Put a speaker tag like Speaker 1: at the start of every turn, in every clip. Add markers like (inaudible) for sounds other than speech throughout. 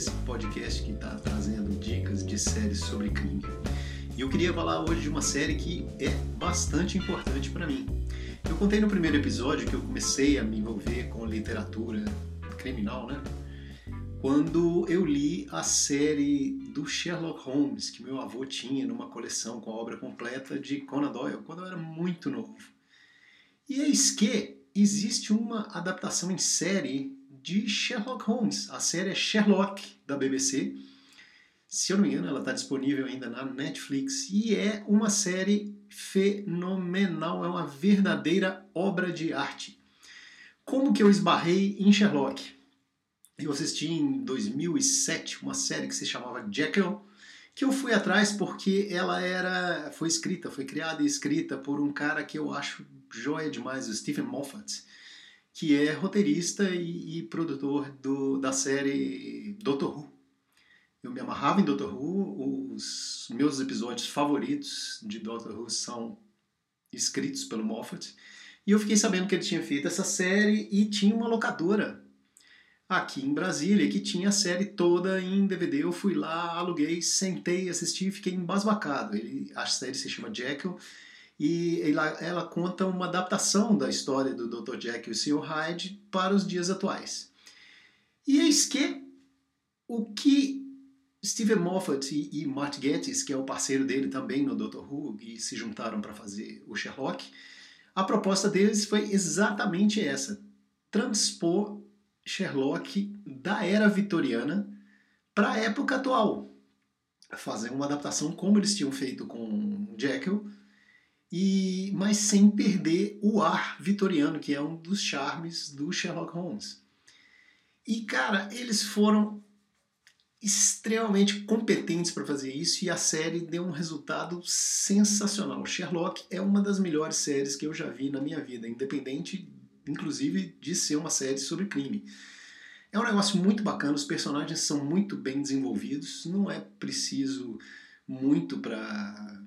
Speaker 1: esse podcast que tá trazendo dicas de séries sobre crime. E eu queria falar hoje de uma série que é bastante importante para mim. Eu contei no primeiro episódio que eu comecei a me envolver com literatura criminal, né? Quando eu li a série do Sherlock Holmes, que meu avô tinha numa coleção com a obra completa de Conan Doyle, quando eu era muito novo. E eis que existe uma adaptação em série de Sherlock Holmes. A série é Sherlock, da BBC. Se eu não me engano, ela está disponível ainda na Netflix. E é uma série fenomenal, é uma verdadeira obra de arte. Como que eu esbarrei em Sherlock? Eu assisti em 2007 uma série que se chamava Jekyll, que eu fui atrás porque ela era foi escrita, foi criada e escrita por um cara que eu acho joia demais, o Stephen Moffat, que é roteirista e, e produtor do, da série Doctor Who. Eu me amarrava em Doctor Who, os meus episódios favoritos de Doctor Who são escritos pelo Moffat, e eu fiquei sabendo que ele tinha feito essa série e tinha uma locadora aqui em Brasília, que tinha a série toda em DVD. Eu fui lá, aluguei, sentei, assisti e fiquei embasbacado. Ele, a série se chama Jekyll e ela, ela conta uma adaptação da história do Dr. Jekyll e Sr. Hyde para os dias atuais. E eis que o que Steven Moffat e, e Matt Gettis, que é o parceiro dele também no Dr. Who, e se juntaram para fazer o Sherlock, a proposta deles foi exatamente essa: transpor Sherlock da era vitoriana para a época atual. Fazer uma adaptação como eles tinham feito com Jekyll, e mas sem perder o ar vitoriano, que é um dos charmes do Sherlock Holmes. E cara, eles foram extremamente competentes para fazer isso e a série deu um resultado sensacional. Sherlock é uma das melhores séries que eu já vi na minha vida, independente inclusive de ser uma série sobre crime. É um negócio muito bacana, os personagens são muito bem desenvolvidos, não é preciso muito para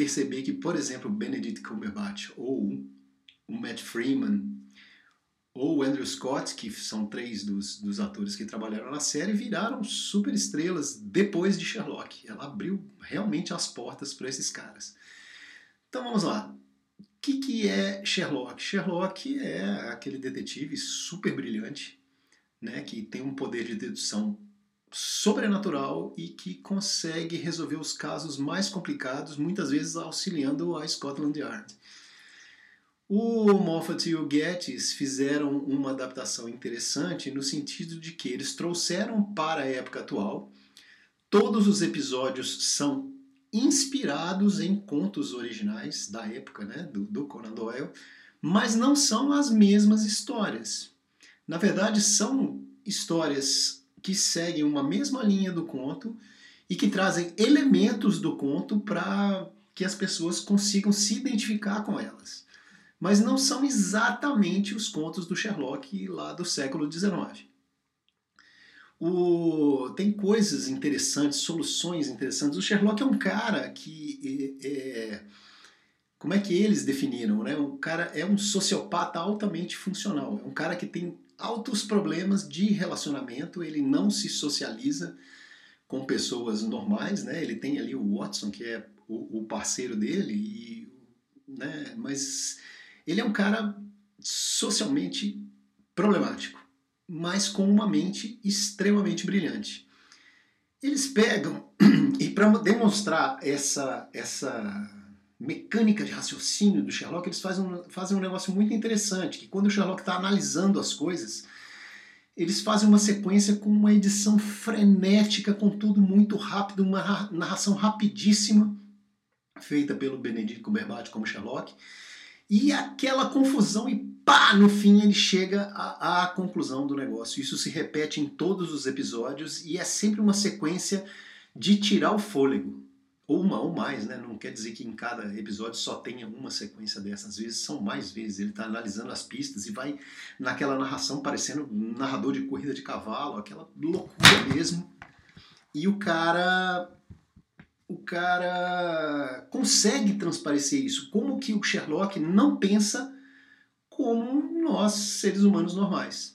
Speaker 1: perceber que, por exemplo, Benedict Cumberbatch ou o Matt Freeman ou o Andrew Scott, que são três dos, dos atores que trabalharam na série, viraram super estrelas depois de Sherlock. Ela abriu realmente as portas para esses caras. Então vamos lá. O que, que é Sherlock? Sherlock é aquele detetive super brilhante, né, que tem um poder de dedução sobrenatural e que consegue resolver os casos mais complicados, muitas vezes auxiliando a Scotland Yard. O Moffat e o Gettis fizeram uma adaptação interessante no sentido de que eles trouxeram para a época atual. Todos os episódios são inspirados em contos originais da época, né, do, do Conan Doyle, mas não são as mesmas histórias. Na verdade, são histórias que seguem uma mesma linha do conto e que trazem elementos do conto para que as pessoas consigam se identificar com elas. Mas não são exatamente os contos do Sherlock lá do século XIX. O, tem coisas interessantes, soluções interessantes. O Sherlock é um cara que é, como é que eles definiram, né? O cara é um sociopata altamente funcional. É um cara que tem altos problemas de relacionamento, ele não se socializa com pessoas normais, né? Ele tem ali o Watson, que é o, o parceiro dele, e, né? mas ele é um cara socialmente problemático, mas com uma mente extremamente brilhante. Eles pegam, (clears throat) e para demonstrar essa, essa mecânica de raciocínio do Sherlock, eles fazem um, fazem um negócio muito interessante, que quando o Sherlock está analisando as coisas, eles fazem uma sequência com uma edição frenética, com tudo muito rápido, uma narração rapidíssima, feita pelo Benedict Cumberbatch como Sherlock, e aquela confusão e pá, no fim ele chega à, à conclusão do negócio. Isso se repete em todos os episódios e é sempre uma sequência de tirar o fôlego ou uma ou mais, né? Não quer dizer que em cada episódio só tenha uma sequência dessas, às vezes são mais vezes. Ele está analisando as pistas e vai naquela narração parecendo um narrador de corrida de cavalo, aquela loucura mesmo. E o cara o cara consegue transparecer isso. Como que o Sherlock não pensa como nós, seres humanos normais.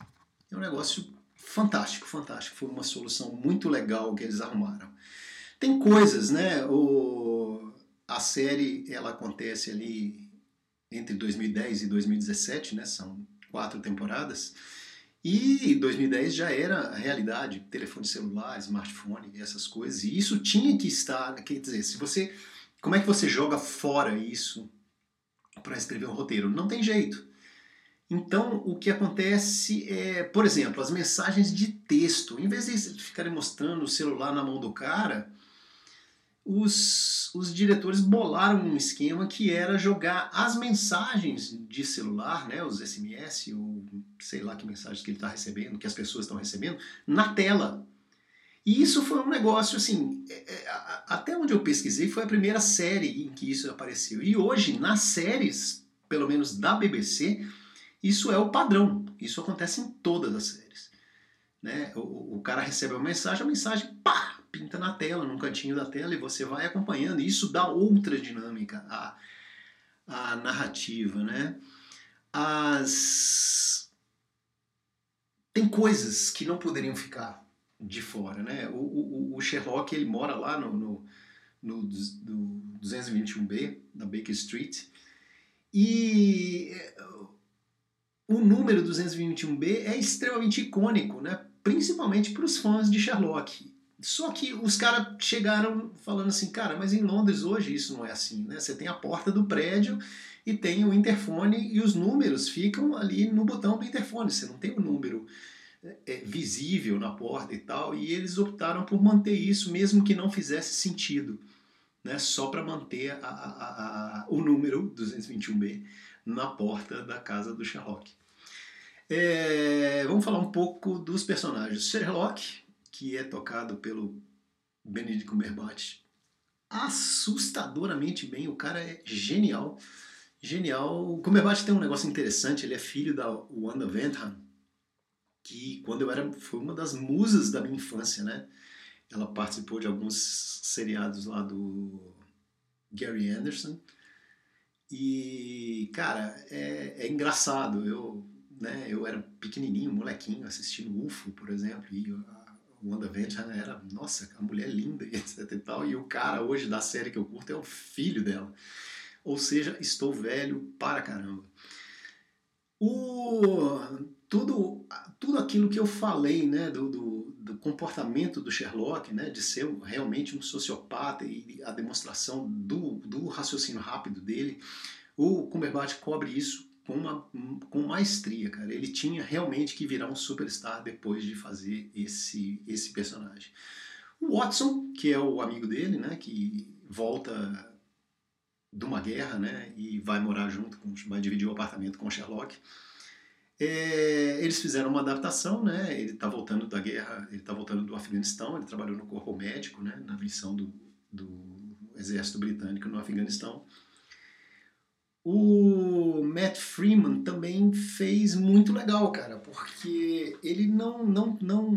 Speaker 1: É um negócio fantástico, fantástico. Foi uma solução muito legal que eles arrumaram. Tem coisas, né? O, a série ela acontece ali entre 2010 e 2017, né? São quatro temporadas. E 2010 já era a realidade, telefone celular, smartphone essas coisas. E isso tinha que estar, quer dizer, se você, como é que você joga fora isso para escrever um roteiro? Não tem jeito. Então, o que acontece é, por exemplo, as mensagens de texto. Em vez de ficarem mostrando o celular na mão do cara, os, os diretores bolaram um esquema que era jogar as mensagens de celular, né, os SMS, ou sei lá que mensagens que ele está recebendo, que as pessoas estão recebendo, na tela. E isso foi um negócio assim, é, é, até onde eu pesquisei, foi a primeira série em que isso apareceu. E hoje, nas séries, pelo menos da BBC, isso é o padrão. Isso acontece em todas as séries. Né? O, o cara recebe uma mensagem, a mensagem pá, pinta na tela, num cantinho da tela, e você vai acompanhando. E isso dá outra dinâmica à, à narrativa. Né? As... Tem coisas que não poderiam ficar de fora. Né? O, o, o Sherlock ele mora lá no, no, no, no 221B, da Baker Street, e o número 221B é extremamente icônico, né? principalmente para os fãs de Sherlock. Só que os caras chegaram falando assim, cara, mas em Londres hoje isso não é assim, né? Você tem a porta do prédio e tem o interfone e os números ficam ali no botão do interfone. Você não tem o um número é, é, visível na porta e tal. E eles optaram por manter isso, mesmo que não fizesse sentido, né? Só para manter a, a, a, o número 221B na porta da casa do Sherlock. É, vamos falar um pouco dos personagens. Sherlock, que é tocado pelo Benedict Cumberbatch, assustadoramente bem. O cara é genial, genial. O Cumberbatch tem um negócio interessante. Ele é filho da Wanda Ventham, que quando eu era foi uma das musas da minha infância, né? Ela participou de alguns seriados lá do Gary Anderson. E, cara, é, é engraçado. Eu, né, eu era pequenininho, molequinho, assistindo UFO, por exemplo, e a Wanda Venture era, nossa, a mulher linda (laughs) e etc e tal. E o cara hoje da série que eu curto é o filho dela. Ou seja, estou velho para caramba. O, tudo, tudo aquilo que eu falei né, do, do, do, comportamento do Sherlock, né, de ser realmente um sociopata e a demonstração do, do raciocínio rápido dele, o Cumberbatch cobre isso com, uma, com maestria, cara. Ele tinha realmente que virar um superstar depois de fazer esse, esse personagem. O Watson, que é o amigo dele, né, que volta de uma guerra, né, e vai morar junto, com, vai dividir o apartamento com o Sherlock. É, eles fizeram uma adaptação, né? Ele está voltando da guerra, ele está voltando do Afeganistão, ele trabalhou no corpo médico, né? Na missão do, do exército britânico no Afeganistão. O Matt Freeman também fez muito legal, cara, porque ele não, não, não,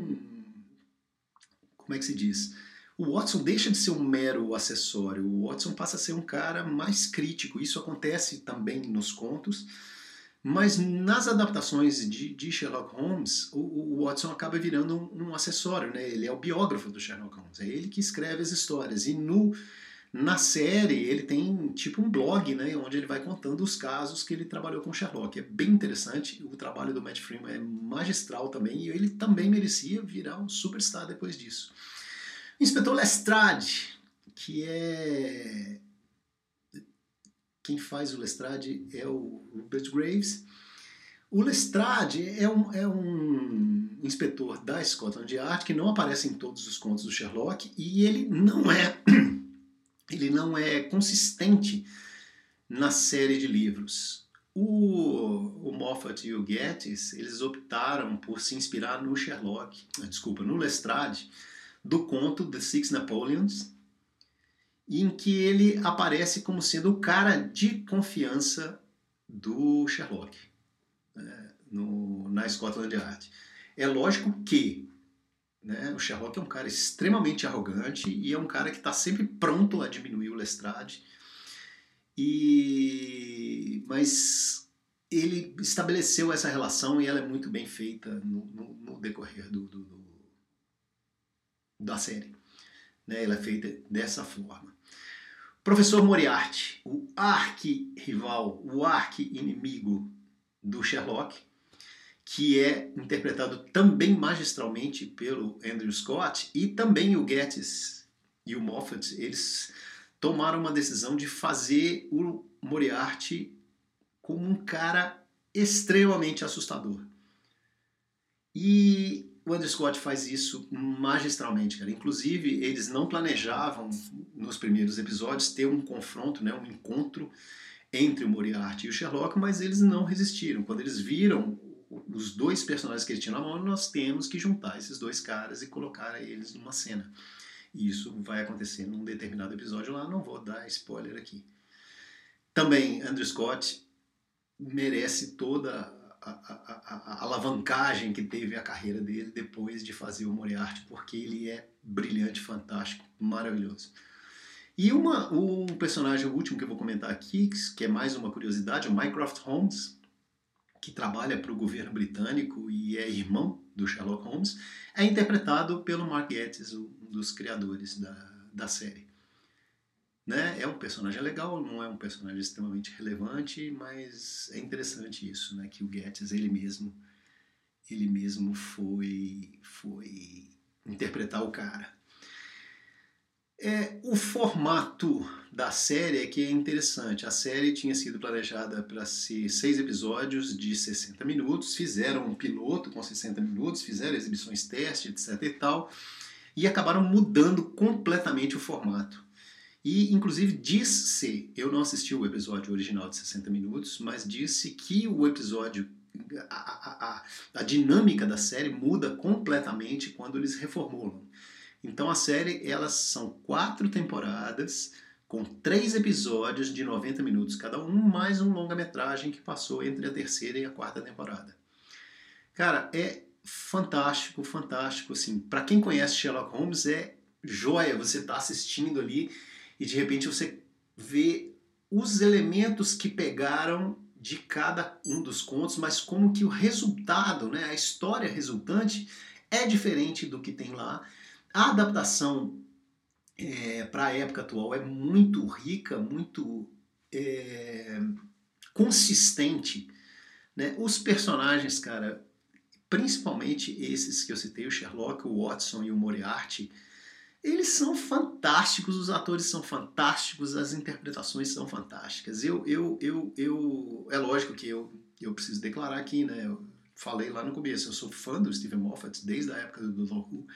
Speaker 1: como é que se diz? O Watson deixa de ser um mero acessório. O Watson passa a ser um cara mais crítico. Isso acontece também nos contos mas nas adaptações de, de Sherlock Holmes, o, o, Watson acaba virando um, um, acessório, né? Ele é o biógrafo do Sherlock Holmes, é ele que escreve as histórias. E no, na série ele tem tipo um blog, né? Onde ele vai contando os casos que ele trabalhou com Sherlock. É bem interessante. O trabalho do Matt Freeman é magistral também e ele também merecia virar um superstar depois disso. O Inspetor Lestrade, que é quem faz o Lestrade é o Rupert Graves. O Lestrade é um, é um inspetor da Scotland Yard que não aparece em todos os contos do Sherlock e ele não é (clears throat) ele não é consistente na série de livros. O, o Moffat e o Gettis eles optaram por se inspirar no Sherlock, desculpa, no Lestrade, do conto The Six Napoleons, em que ele aparece como sendo o cara de confiança do Sherlock né, no, na Scotland Yard. É lógico que né, o Sherlock é um cara extremamente arrogante e é um cara que está sempre pronto a diminuir o Lestrade. E, mas ele estabeleceu essa relação e ela é muito bem feita no, no, no decorrer do, do, do, da série. Né? Ela é feita dessa forma. Professor Moriarty, o arqui-rival, o arqui-inimigo do Sherlock, que é interpretado também magistralmente pelo Andrew Scott e também o Gettis e o Moffat, eles tomaram uma decisão de fazer o Moriarty como um cara extremamente assustador. E o Andrew Scott faz isso magistralmente, cara. Inclusive, eles não planejavam nos primeiros episódios ter um confronto, né, um encontro entre o Moriarty e o Sherlock, mas eles não resistiram. Quando eles viram os dois personagens que ele tinha na mão, nós temos que juntar esses dois caras e colocar eles numa cena. E isso vai acontecer num determinado episódio lá, não vou dar spoiler aqui. Também Andrew Scott merece toda a, a, a, a, alavancagem que teve a carreira dele depois de fazer o Moriarty, porque ele é brilhante, fantástico, maravilhoso. E uma, um personagem, último que eu vou comentar aqui, que é mais uma curiosidade, o Mycroft Holmes, que trabalha para o governo britânico e é irmão do Sherlock Holmes, é interpretado pelo Mark Gatiss, um dos criadores da, da série. Né? É um personagem legal, não é um personagem extremamente relevante, mas é interessante isso, né? que o Gatiss ele mesmo ele mesmo foi foi interpretar o cara. É, o formato da série é que é interessante. A série tinha sido planejada para ser seis episódios de 60 minutos, fizeram um piloto com 60 minutos, fizeram exibições teste, etc e tal, e acabaram mudando completamente o formato. E, inclusive, disse, eu não assisti o episódio original de 60 minutos, mas disse que o episódio, a, a, a, a dinâmica da série muda completamente quando eles reformulam. Então a série, elas são quatro temporadas com três episódios de 90 minutos cada um, mais um longa-metragem que passou entre a terceira e a quarta temporada. Cara, é fantástico, fantástico, assim. Para quem conhece Sherlock Holmes é joia você tá assistindo ali e de repente você vê os elementos que pegaram de cada um dos contos, mas como que o resultado, né, a história resultante é diferente do que tem lá a adaptação é, para a época atual é muito rica, muito é, consistente. Né? Os personagens, cara, principalmente esses que eu citei, o Sherlock, o Watson e o Moriarty, eles são fantásticos, os atores são fantásticos, as interpretações são fantásticas. Eu, eu, eu, eu é lógico que eu, eu preciso declarar aqui, né? Eu falei lá no começo, eu sou fã do Steven Moffat desde a época do Doctor Who.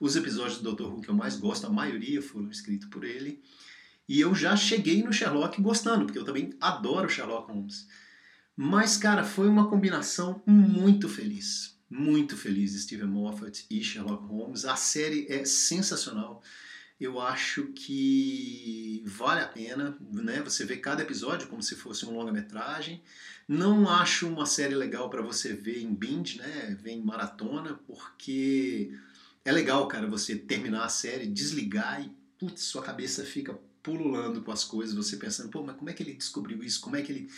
Speaker 1: Os episódios do Dr. Who que eu mais gosto, a maioria foram escritos por ele. E eu já cheguei no Sherlock gostando, porque eu também adoro Sherlock Holmes. Mas, cara, foi uma combinação muito feliz. Muito feliz, Steven Moffat e Sherlock Holmes. A série é sensacional. Eu acho que vale a pena, né? Você vê cada episódio como se fosse um longa-metragem. Não acho uma série legal para você ver em binge, né? Ver em maratona, porque é legal, cara, você terminar a série, desligar e, putz, sua cabeça fica pululando com as coisas, você pensando, pô, mas como é que ele descobriu isso? Como é que ele.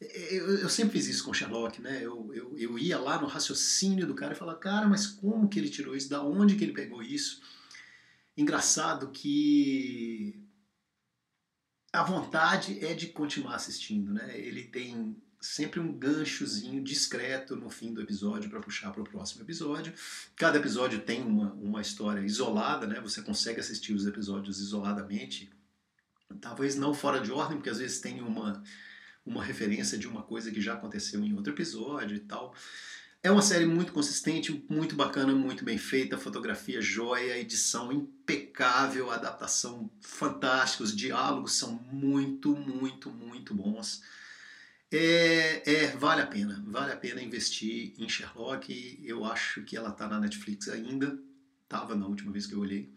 Speaker 1: Eu, eu sempre fiz isso com Sherlock, né? Eu, eu, eu ia lá no raciocínio do cara e falava, cara, mas como que ele tirou isso? Da onde que ele pegou isso? Engraçado que a vontade é de continuar assistindo, né? Ele tem sempre um ganchozinho discreto no fim do episódio para puxar para o próximo episódio. Cada episódio tem uma, uma história isolada, né? Você consegue assistir os episódios isoladamente. Talvez não fora de ordem, porque às vezes tem uma, uma referência de uma coisa que já aconteceu em outro episódio e tal. É uma série muito consistente, muito bacana, muito bem feita, fotografia joia, edição impecável, adaptação fantástica, os diálogos são muito, muito, muito bons. É, é, vale a pena, vale a pena investir em Sherlock. Eu acho que ela tá na Netflix ainda, tava na última vez que eu olhei.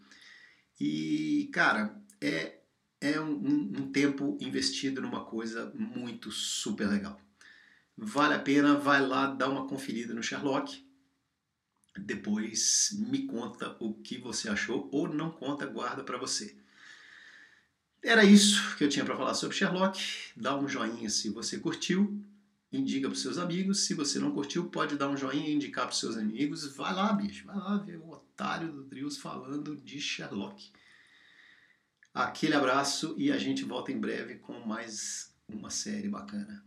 Speaker 1: E, cara, é, é um, um tempo investido numa coisa muito super legal. Vale a pena, vai lá dar uma conferida no Sherlock. Depois me conta o que você achou ou não conta, guarda para você. Era isso que eu tinha para falar sobre Sherlock. Dá um joinha se você curtiu indica para seus amigos. Se você não curtiu, pode dar um joinha e indicar para seus amigos. Vai lá, bicho, vai lá ver o otário do Drius falando de Sherlock. Aquele abraço e a gente volta em breve com mais uma série bacana.